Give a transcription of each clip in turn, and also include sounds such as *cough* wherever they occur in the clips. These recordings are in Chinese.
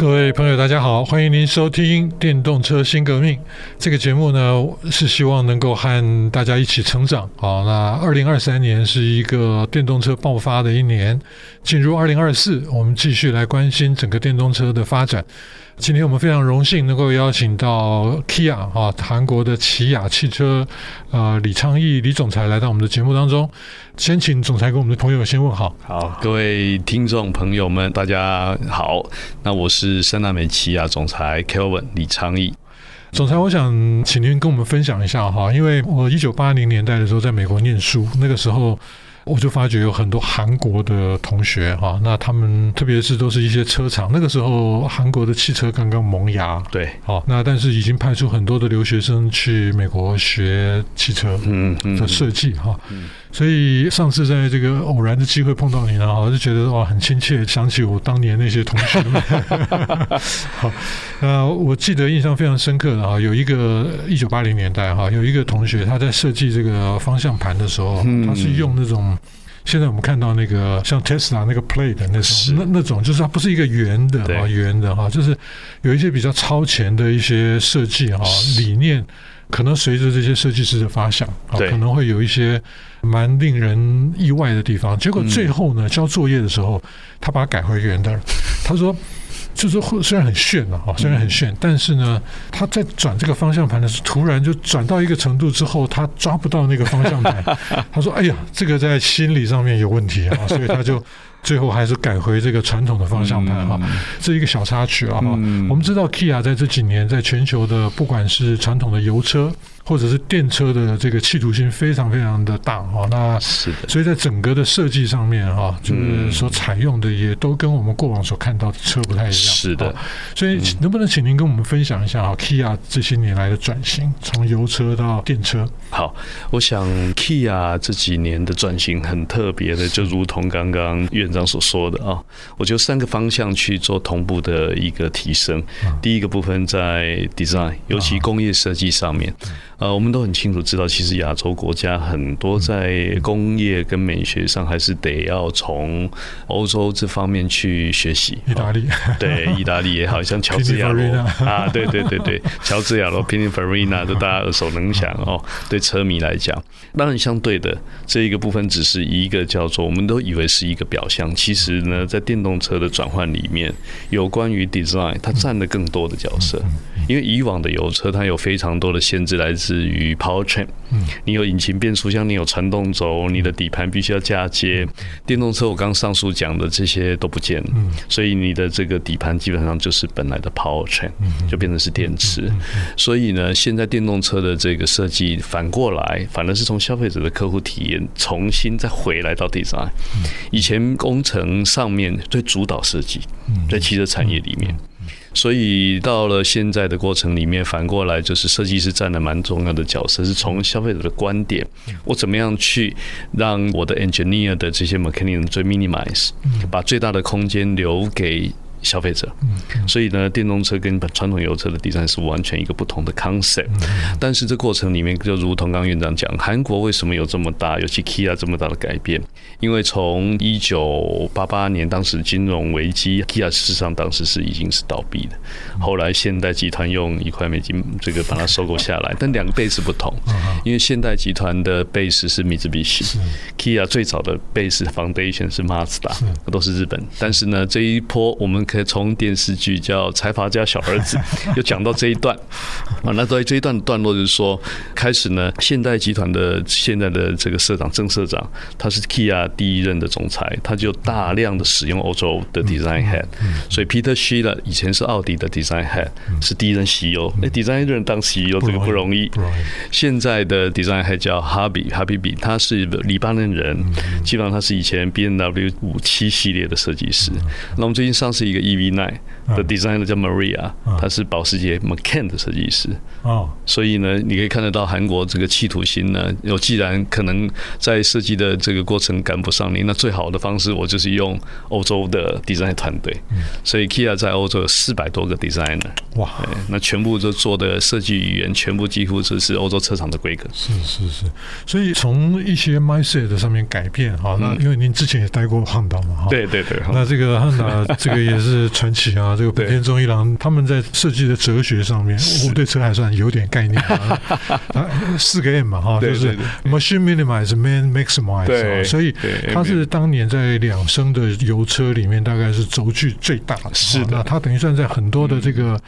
各位朋友，大家好，欢迎您收听《电动车新革命》这个节目呢，是希望能够和大家一起成长。好，那二零二三年是一个电动车爆发的一年，进入二零二四，我们继续来关心整个电动车的发展。今天我们非常荣幸能够邀请到 Kia 啊，韩国的起亚汽车呃李昌义李总裁来到我们的节目当中。先请总裁跟我们的朋友先问好。好，各位听众朋友们，大家好。那我是圣达美起亚总裁 Kelvin 李昌义。总裁，我想请您跟我们分享一下哈，因为我一九八零年代的时候在美国念书，那个时候。我就发觉有很多韩国的同学哈，那他们特别是都是一些车厂，那个时候韩国的汽车刚刚萌芽，对，啊，那但是已经派出很多的留学生去美国学汽车嗯的设计哈。嗯嗯嗯所以上次在这个偶然的机会碰到你呢，我就觉得哇很亲切，想起我当年那些同学们。*laughs* 好，呃，我记得印象非常深刻的啊，有一个一九八零年代哈，有一个同学他在设计这个方向盘的时候，他是用那种现在我们看到那个像 Tesla 那个 Plate 的那种那那种，就是它不是一个圆的啊圆的哈，就是有一些比较超前的一些设计哈理念。可能随着这些设计师的发想啊，可能会有一些蛮令人意外的地方。结果最后呢，交作业的时候，他把它改回原的。他说，就是虽然很炫了哈，虽然很炫，但是呢，他在转这个方向盘的时候，突然就转到一个程度之后，他抓不到那个方向盘。他说：“哎呀，这个在心理上面有问题啊！”所以他就。最后还是改回这个传统的方向盘哈，这一个小插曲啊哈。我们知道 Kia 在这几年在全球的不管是传统的油车。或者是电车的这个企图心非常非常的大哈，那是的，所以在整个的设计上面哈，就是所采用的也都跟我们过往所看到的车不太一样。是的，所以能不能请您跟我们分享一下哈，Kia 这些年来的转型，从油车到电车？好，我想 Kia 这几年的转型很特别的，就如同刚刚院长所说的啊，我就三个方向去做同步的一个提升。第一个部分在 design，尤其工业设计上面。呃，我们都很清楚知道，其实亚洲国家很多在工业跟美学上，还是得要从欧洲这方面去学习。意大利，对，意大利也好像乔治亚罗 *laughs* 啊，对对对对，乔治亚罗、Pininfarina 都大家耳熟能详哦。对车迷来讲，当然相对的这一个部分只是一个叫做，我们都以为是一个表象，其实呢，在电动车的转换里面，有关于 design，它占了更多的角色。因为以往的油车，它有非常多的限制来自。于 powertrain，你有引擎变速箱，你有传动轴，你的底盘必须要嫁接。电动车我刚上述讲的这些都不见，所以你的这个底盘基本上就是本来的 powertrain，就变成是电池。所以呢，现在电动车的这个设计反过来，反而是从消费者的客户体验重新再回来到 design。以前工程上面最主导设计，在汽车产业里面。所以到了现在的过程里面，反过来就是设计师占了蛮重要的角色，是从消费者的观点，我怎么样去让我的 engineer 的这些 mechanism 最 minimize，把最大的空间留给。消费者，所以呢，电动车跟传统油车的 design 是完全一个不同的 concept。但是这过程里面，就如同刚刚院长讲，韩国为什么有这么大，尤其 Kia 这么大的改变？因为从一九八八年当时金融危机，Kia 事实上当时是已经是倒闭的。后来现代集团用一块美金这个把它收购下来，但两个 base 不同，因为现代集团的 base 是 Mitsubishi，Kia 最早的 base foundation 是 Mazda，都是日本。但是呢，这一波我们可以从电视剧叫《财阀家小儿子》*laughs* 又讲到这一段啊，那在这一段段落就是说，开始呢，现代集团的现在的这个社长郑社长，他是 Kia 第一任的总裁，他就大量的使用欧洲的 design head，所以 Peter Schiller 以前是奥迪的 design head，是第一任 CEO，那 design 任当 CEO 这个不容易。现在的 design head 叫 Habib Habib，他是黎巴嫩人，基本上他是以前 B N W 五七系列的设计师。那我们最近上市一个。EV9 的 designer 叫 Maria，他是保时捷 Macan 的设计师。哦，所以呢，你可以看得到韩国这个企图心呢，有既然可能在设计的这个过程赶不上你，那最好的方式，我就是用欧洲的 design 团队。所以 Kia 在欧洲有四百多个 designer。哇，那全部都做的设计语言，全部几乎就是欧洲车厂的规格。是是是，所以从一些 mindset 上面改变哈，那因为您之前也待过汉达嘛，对对对，那这个汉达 *laughs* 这个也是传奇啊，这个本田中一郎他们在设计的哲学上面，我对车还算有点概念啊。*laughs* 四个 M 嘛哈，就是 machine minimize, man maximize，所以它是当年在两升的油车里面大概是轴距最大的。是的，那它等于算在很多的这个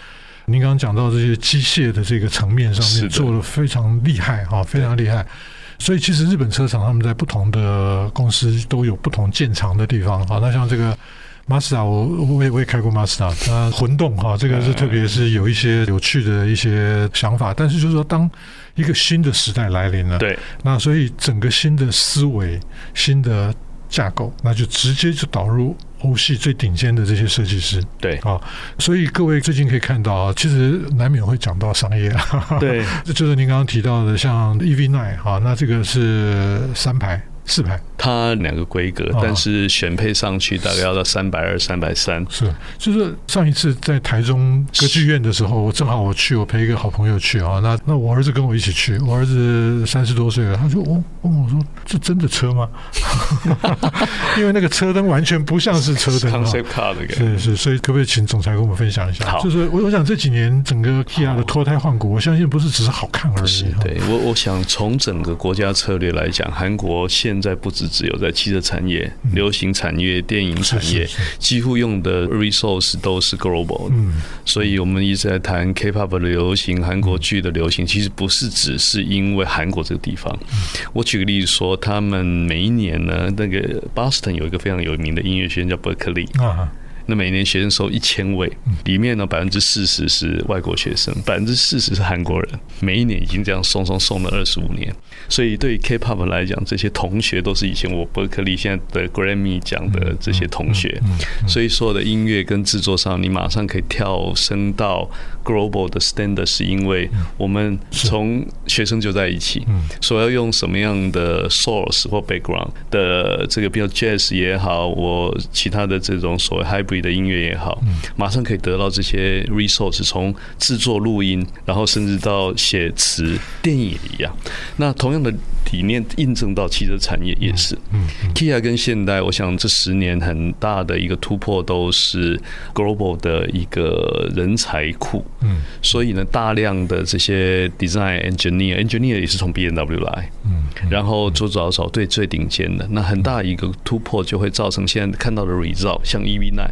您刚刚讲到这些机械的这个层面上面做的非常厉害哈，非常厉害。所以其实日本车厂他们在不同的公司都有不同建厂的地方哈。那像这个。马自达，我我也我也开过马自达，它混动哈，这个是特别是有一些有趣的一些想法。但是就是说，当一个新的时代来临了，对，那所以整个新的思维、新的架构，那就直接就导入欧系最顶尖的这些设计师，对啊。所以各位最近可以看到啊，其实难免会讲到商业啊，*laughs* 对，这就是您刚刚提到的，像 EV9 哈，那这个是三排。四排，它两个规格，但是选配上去大概要到三百二、三百三。是，就是上一次在台中歌剧院的时候，我正好我去，我陪一个好朋友去啊。那那我儿子跟我一起去，我儿子三十多岁了，他就问问我说：“这真的车吗？” *laughs* 因为那个车灯完全不像是车灯啊。Concept car 的是是，所以可不可以请总裁跟我们分享一下？好，就是我我想这几年整个 Kia 的脱胎换骨，我相信不是只是好看而已。对我我想从整个国家策略来讲，韩国现现在不止只有在汽车产业、流行产业、电影产业，几乎用的 resource 都是 global 的。所以我们一直在谈 K-pop 的流行、韩国剧的流行，其实不是只是因为韩国这个地方。我举个例子说，他们每一年呢，那个 Boston 有一个非常有名的音乐学院叫 Berkeley。那每年学生收一千位，里面呢百分之四十是外国学生，百分之四十是韩国人。每一年已经这样送送送了二十五年，所以对于 K-pop 来讲，这些同学都是以前我伯克利现在的 Grammy 奖的这些同学。所以所有的音乐跟制作上，你马上可以跳升到 global 的 standard，是因为我们从学生就在一起，所要用什么样的 source 或 background 的这个，比如 jazz 也好，我其他的这种所谓 hybrid 的音乐也好，马上可以得到这些 resource，从制作录音，然后甚至到写词、电影一样。那同样的理念印证到汽车产业也是。Kia 跟现代，我想这十年很大的一个突破都是 global 的一个人才库。嗯，所以呢，大量的这些 design engineer，engineer 也是从 BMW 来。嗯，然后做找找对最顶尖的，那很大一个突破就会造成现在看到的 result，像 EV9。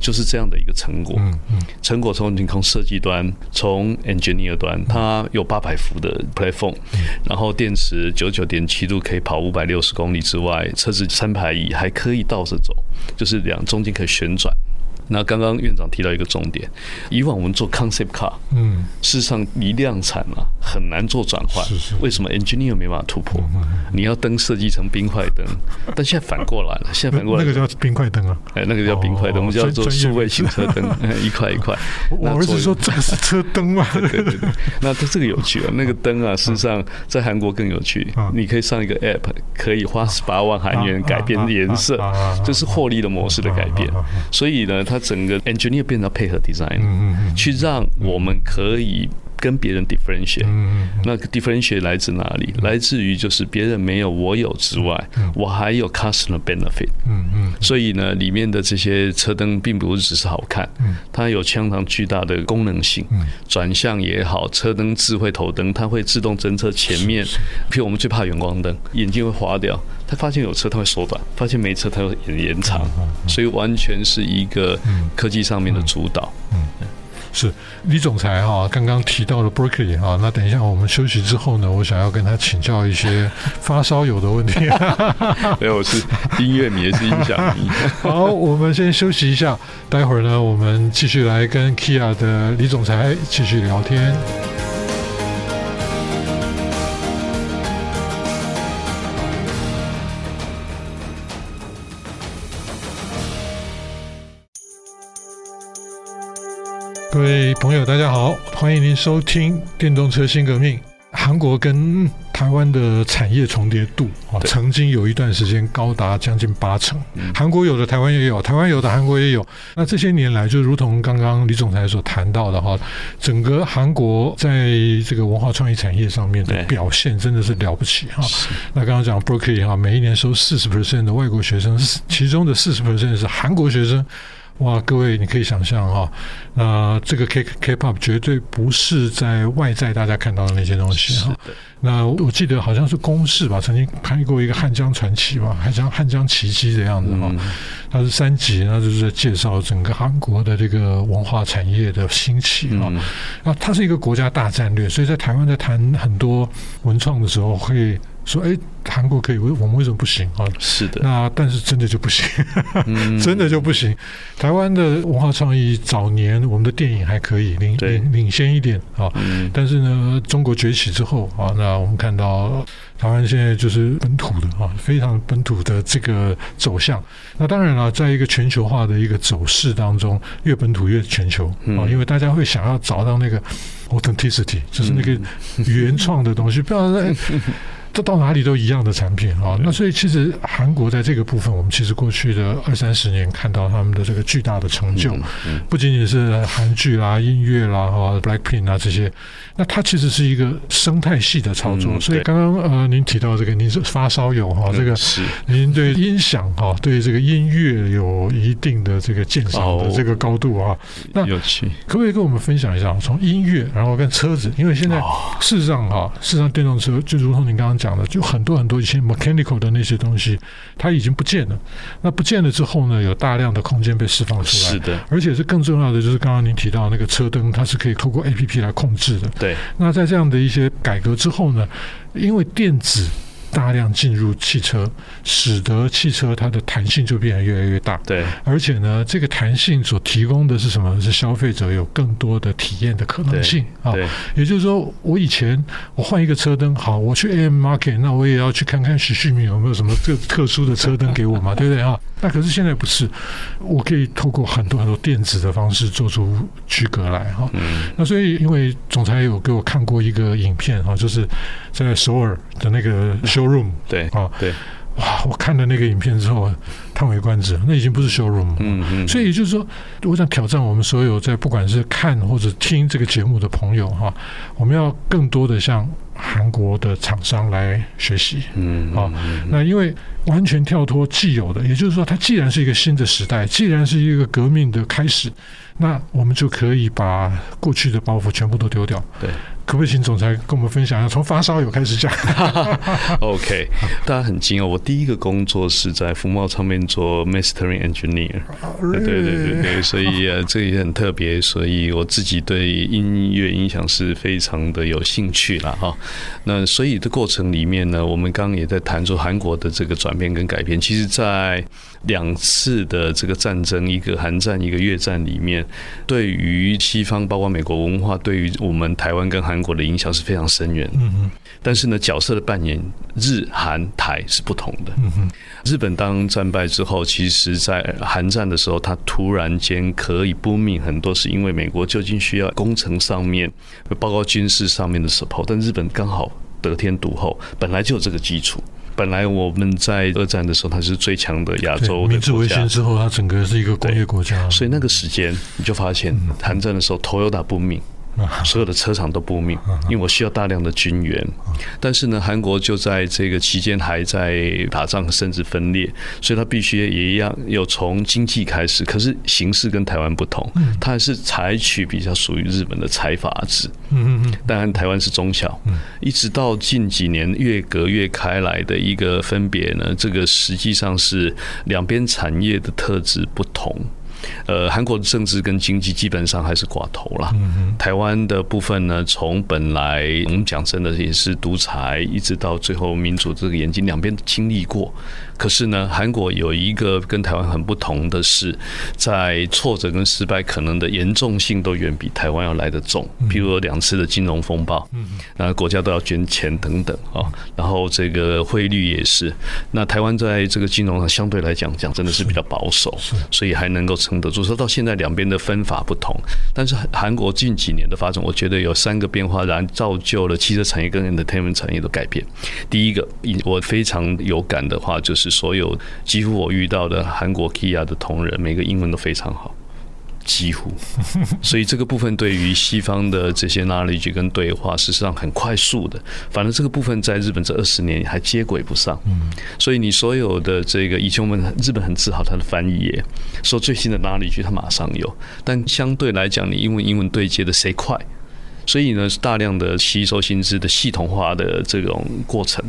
就是这样的一个成果。嗯成果从你从设计端，从 engineer 端，它有八百伏的 platform，然后电池九十九点七度可以跑五百六十公里之外，车子三排椅还可以倒着走，就是两中间可以旋转。那刚刚院长提到一个重点，以往我们做 concept car，嗯，事实上一量产啊很难做转换。是是。为什么 engineer 没办法突破？你要灯设计成冰块灯，但现在反过来了，*laughs* 现在反过来那个叫冰块灯啊，哎，那个叫冰块灯，我们叫做数位行车灯，*laughs* 一块一块。我儿子说这个是车灯嘛？*laughs* 对对对。那它这个有趣啊，那个灯啊，事实上在韩国更有趣。你可以上一个 app，可以花十八万韩元改变颜色，这是获利的模式的改变。所以呢，它。整个 engineer 变成配合 design，去让我们可以跟别人 differentiate。那 differentiate 来自哪里？来自于就是别人没有我有之外，我还有 customer benefit。嗯嗯所以呢，里面的这些车灯并不是只是好看，它有相当巨大的功能性。转向也好，车灯智慧头灯，它会自动侦测前面。譬如我们最怕远光灯，眼睛会花掉。他发现有车，他会缩短；发现没车，他会延延长。所以完全是一个科技上面的主导。嗯，是李总裁哈，刚刚提到了 Berkeley 哈，那等一下我们休息之后呢，我想要跟他请教一些发烧友的问题。*laughs* 没有，我是音乐迷，也是音响迷。*laughs* 好，我们先休息一下，待会儿呢，我们继续来跟 Kia 的李总裁继续聊天。各位朋友，大家好，欢迎您收听《电动车新革命》。韩国跟台湾的产业重叠度啊，曾经有一段时间高达将近八成。韩国有的，台湾也有；台湾有的，韩国也有。那这些年来，就如同刚刚李总裁所谈到的哈，整个韩国在这个文化创意产业上面的表现真的是了不起哈。那刚刚讲 Berkeley 哈，每一年收四十 percent 的外国学生，其中的四十 percent 是韩国学生。哇，各位，你可以想象哈，那这个 K K-pop 绝对不是在外在大家看到的那些东西哈。那我记得好像是公视吧，曾经拍过一个《汉江传奇》吧，汉江汉江奇迹的样子哈。它是三集，那就是在介绍整个韩国的这个文化产业的兴起啊。啊，它是一个国家大战略，所以在台湾在谈很多文创的时候会。说哎，韩国可以，为我们为什么不行啊？是的，那但是真的就不行，嗯、*laughs* 真的就不行。台湾的文化创意早年，我们的电影还可以领领领先一点啊。嗯、但是呢，中国崛起之后啊，那我们看到台湾现在就是本土的啊，非常本土的这个走向。那当然了，在一个全球化的一个走势当中，越本土越全球啊，因为大家会想要找到那个 authenticity，就是那个原创的东西，*laughs* 不要在。这到哪里都一样的产品啊，那所以其实韩国在这个部分，我们其实过去的二三十年看到他们的这个巨大的成就，不仅仅是韩剧啦、音乐啦、哈 Blackpink 啊这些，那它其实是一个生态系的操作。所以刚刚呃您提到这个，您是发烧友哈，这个您对音响哈，对这个音乐有一定的这个鉴赏的这个高度啊。那有趣，可不可以跟我们分享一下，从音乐然后跟车子，因为现在事实上哈，事实上电动车就如同您刚刚。讲的就很多很多一些 mechanical 的那些东西，它已经不见了。那不见了之后呢，有大量的空间被释放出来。是的，而且是更重要的，就是刚刚您提到那个车灯，它是可以透过 APP 来控制的。对。那在这样的一些改革之后呢，因为电子。大量进入汽车，使得汽车它的弹性就变得越来越大。对，而且呢，这个弹性所提供的是什么？是消费者有更多的体验的可能性啊。也就是说，我以前我换一个车灯，好，我去 AM Market，那我也要去看看许旭明有没有什么特特殊的车灯给我嘛，对不对啊？那可是现在不是，我可以透过很多很多电子的方式做出区隔来哈。嗯。那所以，因为总裁有给我看过一个影片哈，就是在首尔的那个 *laughs* showroom。对。啊，对。哇！我看了那个影片之后，叹为观止。那已经不是 showroom。嗯嗯。所以也就是说，我想挑战我们所有在不管是看或者听这个节目的朋友哈，我们要更多的像。韩国的厂商来学习，嗯，好，那因为完全跳脱既有的，也就是说，它既然是一个新的时代，既然是一个革命的开始，那我们就可以把过去的包袱全部都丢掉。对。可不可以请总裁跟我们分享一下，从发烧友开始讲？*laughs* OK，大家很惊讶！我第一个工作是在福茂唱片做 Mastering Engineer，对对对对，所以呃，这也很特别，所以我自己对音乐音响是非常的有兴趣了哈。那所以的过程里面呢，我们刚刚也在谈说韩国的这个转变跟改变，其实，在两次的这个战争，一个韩战，一个越战里面，对于西方，包括美国文化，对于我们台湾跟韩国的影响是非常深远。嗯哼。但是呢，角色的扮演，日韩台是不同的。嗯。日本当战败之后，其实在韩战的时候，他突然间可以 boom 很多，是因为美国究竟需要工程上面，包括军事上面的 support，但日本刚好得天独厚，本来就有这个基础。本来我们在二战的时候，它是最强的亚洲的国家。明治维新之后，它整个是一个工业国家。所以那个时间，你就发现，韩战的时候，Toyota booming。*laughs* 所有的车厂都不命，因为我需要大量的军援。但是呢，韩国就在这个期间还在打仗，甚至分裂，所以他必须也一样有从经济开始。可是形式跟台湾不同，他还是采取比较属于日本的财阀制。嗯嗯，当然台湾是中小，一直到近几年越隔越开来的一个分别呢，这个实际上是两边产业的特质不同。呃，韩国的政治跟经济基本上还是寡头了。台湾的部分呢，从本来我们讲真的也是独裁，一直到最后民主这个眼睛，两边经历过。可是呢，韩国有一个跟台湾很不同的是，在挫折跟失败可能的严重性都远比台湾要来得重。譬如说两次的金融风暴，那国家都要捐钱等等啊。然后这个汇率也是，那台湾在这个金融上相对来讲讲真的是比较保守，所以还能够撑得住。说到现在两边的分法不同，但是韩国近几年的发展，我觉得有三个变化，然造就了汽车产业跟 entertainment 产业的改变。第一个，我非常有感的话，就是所有几乎我遇到的韩国 Kia 的同仁，每个英文都非常好。几乎，*laughs* 所以这个部分对于西方的这些 knowledge 跟对话，事实上很快速的。反正这个部分在日本这二十年还接轨不上。所以你所有的这个以前我们日本很自豪他的翻译业，说最新的 knowledge 它马上有，但相对来讲，你英文英文对接的谁快？所以呢，大量的吸收新知的系统化的这种过程。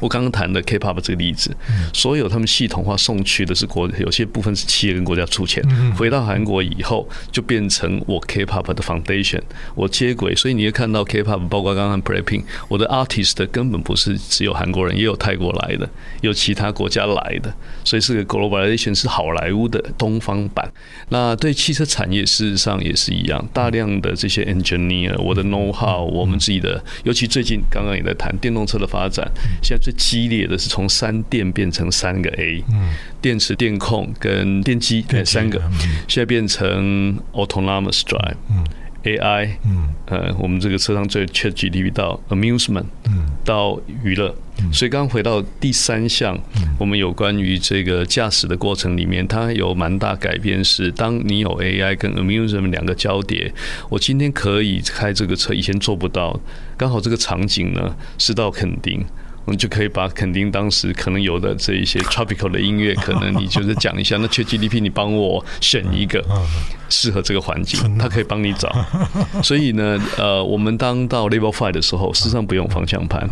我刚刚谈的 K-pop 这个例子，所有他们系统化送去的是国，有些部分是企业跟国家出钱。回到韩国以后，就变成我 K-pop 的 foundation，我接轨。所以你会看到 K-pop，包括刚刚 Blackpink，我的 artist 根本不是只有韩国人，也有泰国来的，有其他国家来的，所以是个 globalization，是好莱坞的东方版。那对汽车产业事实上也是一样，大量的这些 engineer，我的 know how，我们自己的，尤其最近刚刚也在谈电动车的发展，现在最激烈的是从三电变成三个 A，嗯，电池、电控跟电机，对三个，现在变成 autonomous drive，嗯，AI，嗯，呃，我们这个车上最 ChatGPT 到 amusement，嗯，到娱乐，所以刚刚回到第三项，我们有关于这个驾驶的过程里面，它有蛮大改变，是当你有 AI 跟 amusement 两个交叠，我今天可以开这个车，以前做不到，刚好这个场景呢是到垦丁。我们就可以把肯定当时可能有的这一些 *laughs* tropical 的音乐，可能你就是讲一下。那 ChatGPT 你帮我选一个 *laughs* 适合这个环境，它可以帮你找。*laughs* 所以呢，呃，我们当到 Level Five 的时候，事实上不用方向盘，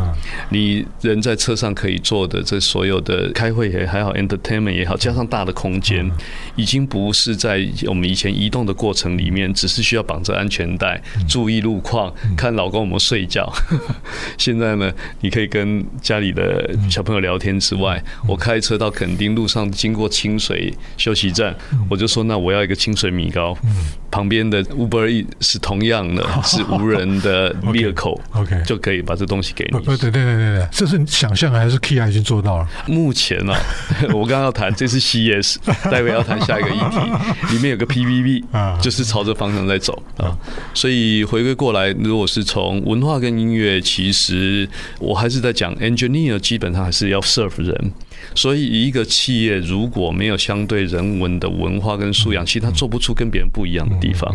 你人在车上可以做的这所有的开会也还好，entertainment 也好，加上大的空间，已经不是在我们以前移动的过程里面，只是需要绑着安全带，注意路况，看老公有没有睡觉。现在呢，你可以跟家里的小朋友聊天之外，我开车到垦丁路上经过清水休息站，我就说，那我要一个清水米糕。旁边的 Uber Eats 是同样的，*laughs* 是无人的 *laughs* vehicle，OK，就可以把这东西给你。对对对对对，这是想象还是 Kia 已经做到了？目前呢，*laughs* 我刚刚要谈这是 CES，待会要谈下一个议题，里面有个 PVV，就是朝着方向在走啊。所以回归过来，如果是从文化跟音乐，其实我还是在讲 engineer，基本上还是要 serve 人。所以，一个企业如果没有相对人文的文化跟素养，其实它做不出跟别人不一样的地方。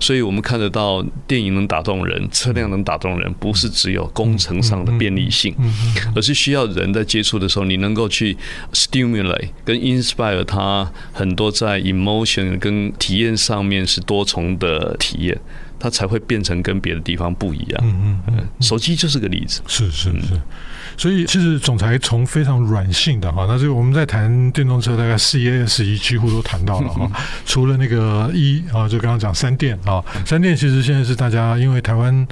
所以我们看得到，电影能打动人，车辆能打动人，不是只有工程上的便利性，而是需要人在接触的时候，你能够去 stimulate 跟 inspire 他很多在 emotion 跟体验上面是多重的体验。它才会变成跟别的地方不一样。嗯嗯，手机就是个例子。是是是，所以其实总裁从非常软性的哈，那这个我们在谈电动车，大概 C A S 一几乎都谈到了哈。*laughs* 除了那个一啊，就刚刚讲三电啊，三电其实现在是大家因为台湾。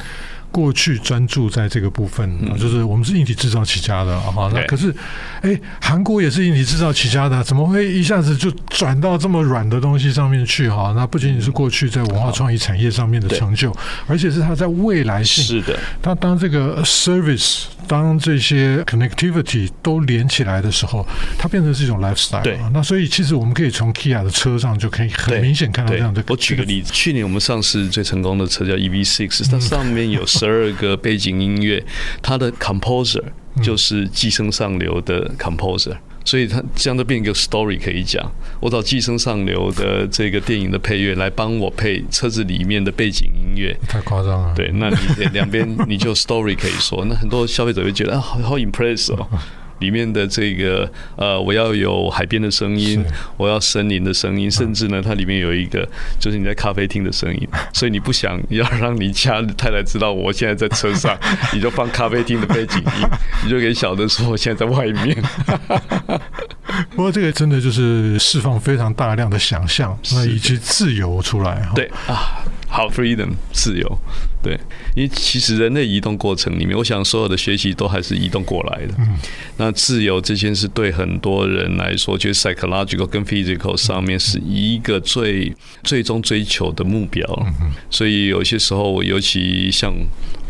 过去专注在这个部分，就是我们是硬体制造起家的啊。那可是，哎，韩国也是硬体制造起家的，怎么会一下子就转到这么软的东西上面去？哈，那不仅仅是过去在文化创意产业上面的成就，而且是它在未来性。是的，它当这个 service，当这些 connectivity 都连起来的时候，它变成是一种 lifestyle。对，那所以其实我们可以从 Kia 的车上就可以很明显看到这样的。我举个例子，去年我们上市最成功的车叫 EV6，它上面有。十二个背景音乐，它的 composer 就是寄生上流的 composer，所以它这样就变一个 story 可以讲。我找寄生上流的这个电影的配乐来帮我配车子里面的背景音乐，太夸张了。对，那你两边你就 story 可以说，那很多消费者会觉得啊，好好 impress 哦。*laughs* 里面的这个呃，我要有海边的声音，我要森林的声音，甚至呢，它里面有一个就是你在咖啡厅的声音，*laughs* 所以你不想要让你家太太知道我现在在车上，*laughs* 你就放咖啡厅的背景音，*laughs* 你就给小的说我现在在外面。不过这个真的就是释放非常大量的想象，那以及自由出来哈。对啊。好，freedom 自由，对，因为其实人类移动过程里面，我想所有的学习都还是移动过来的。嗯，那自由这件事对很多人来说，就是 psychological 跟 physical 上面是一个最最终追求的目标。嗯，所以有些时候，我尤其像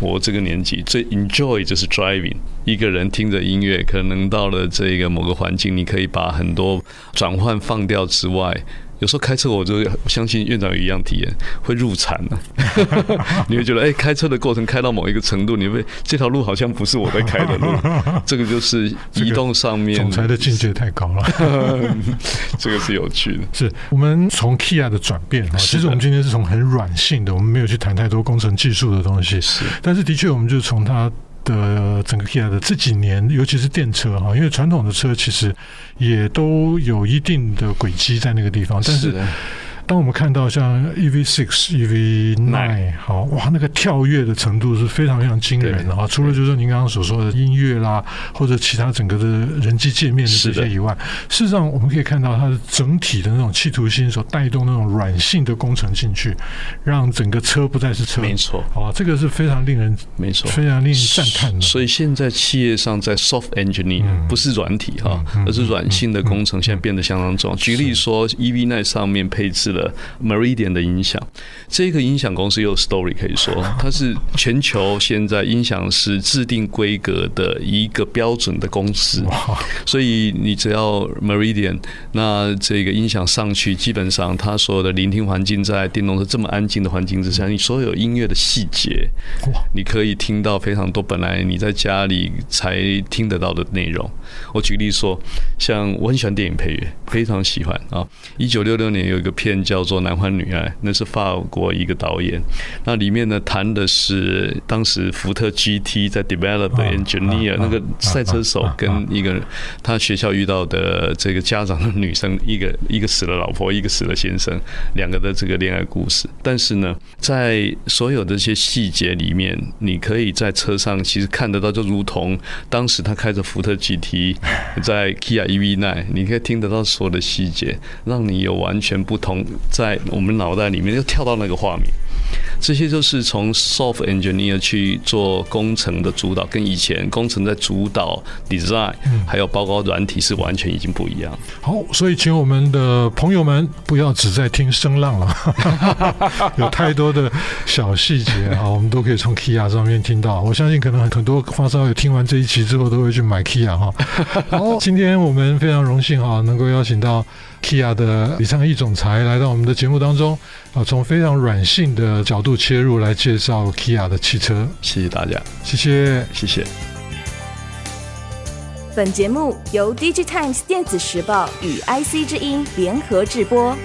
我这个年纪，最 enjoy 就是 driving，一个人听着音乐，可能到了这个某个环境，你可以把很多转换放掉之外。有时候开车，我就相信院长有一样体验，会入禅呢、啊。*laughs* 你会觉得，哎、欸，开车的过程开到某一个程度，你会这条路好像不是我在开的路。*laughs* 这个就是移动上面，总裁的境界太高了。*laughs* 这个是有趣的。是我们从 Kia 的转变啊，其实我们今天是从很软性的，我们没有去谈太多工程技术的东西。是，但是的确，我们就从它的整个 Kia 的这几年，尤其是电车哈，因为传统的车其实也都有一定的轨迹在那个地方，但是。当我们看到像 EV six、EV nine，好哇，那个跳跃的程度是非常非常惊人的啊！除了就是您刚刚所说的音乐啦，或者其他整个的人机界面的这些以外，事实上我们可以看到它的整体的那种企图心所带动那种软性的工程进去，让整个车不再是车，没错啊，这个是非常令人没错，非常令人赞叹的。所以现在企业上在 soft engineering、嗯、不是软体哈，而是软性的工程，现在变得相当重要。举例说，EV nine 上面配置了。Meridian 的音响，这个音响公司有 story 可以说，*laughs* 它是全球现在音响师制定规格的一个标准的公司。所以你只要 Meridian，那这个音响上去，基本上它所有的聆听环境，在电动车这么安静的环境之下，你所有音乐的细节，你可以听到非常多本来你在家里才听得到的内容。我举例说，像我很喜欢电影配乐，非常喜欢啊。一九六六年有一个片叫做。男欢女爱，那是法国一个导演。那里面呢，谈的是当时福特 GT 在 develop 的 engineer 那个赛车手跟一个他学校遇到的这个家长的女生，一个一个死了老婆，一个死了先生，两个的这个恋爱故事。但是呢，在所有的这些细节里面，你可以在车上其实看得到，就如同当时他开着福特 GT 在 Kia EV9，你可以听得到所有的细节，让你有完全不同在。我们脑袋里面又跳到那个画面，这些就是从 soft engineer 去做工程的主导，跟以前工程在主导 design，还有包括软体是完全已经不一样。好，所以请我们的朋友们不要只在听声浪了，*laughs* 有太多的小细节啊，我们都可以从 Kia 上面听到。我相信可能很多发烧友听完这一期之后都会去买 Kia 哈。*laughs* 好，今天我们非常荣幸哈，能够邀请到。Kia 的李昌义总裁来到我们的节目当中，啊，从非常软性的角度切入来介绍 Kia 的汽车。谢谢大家，谢谢，谢谢。本节目由 DigiTimes 电子时报与 IC 之音联合制播。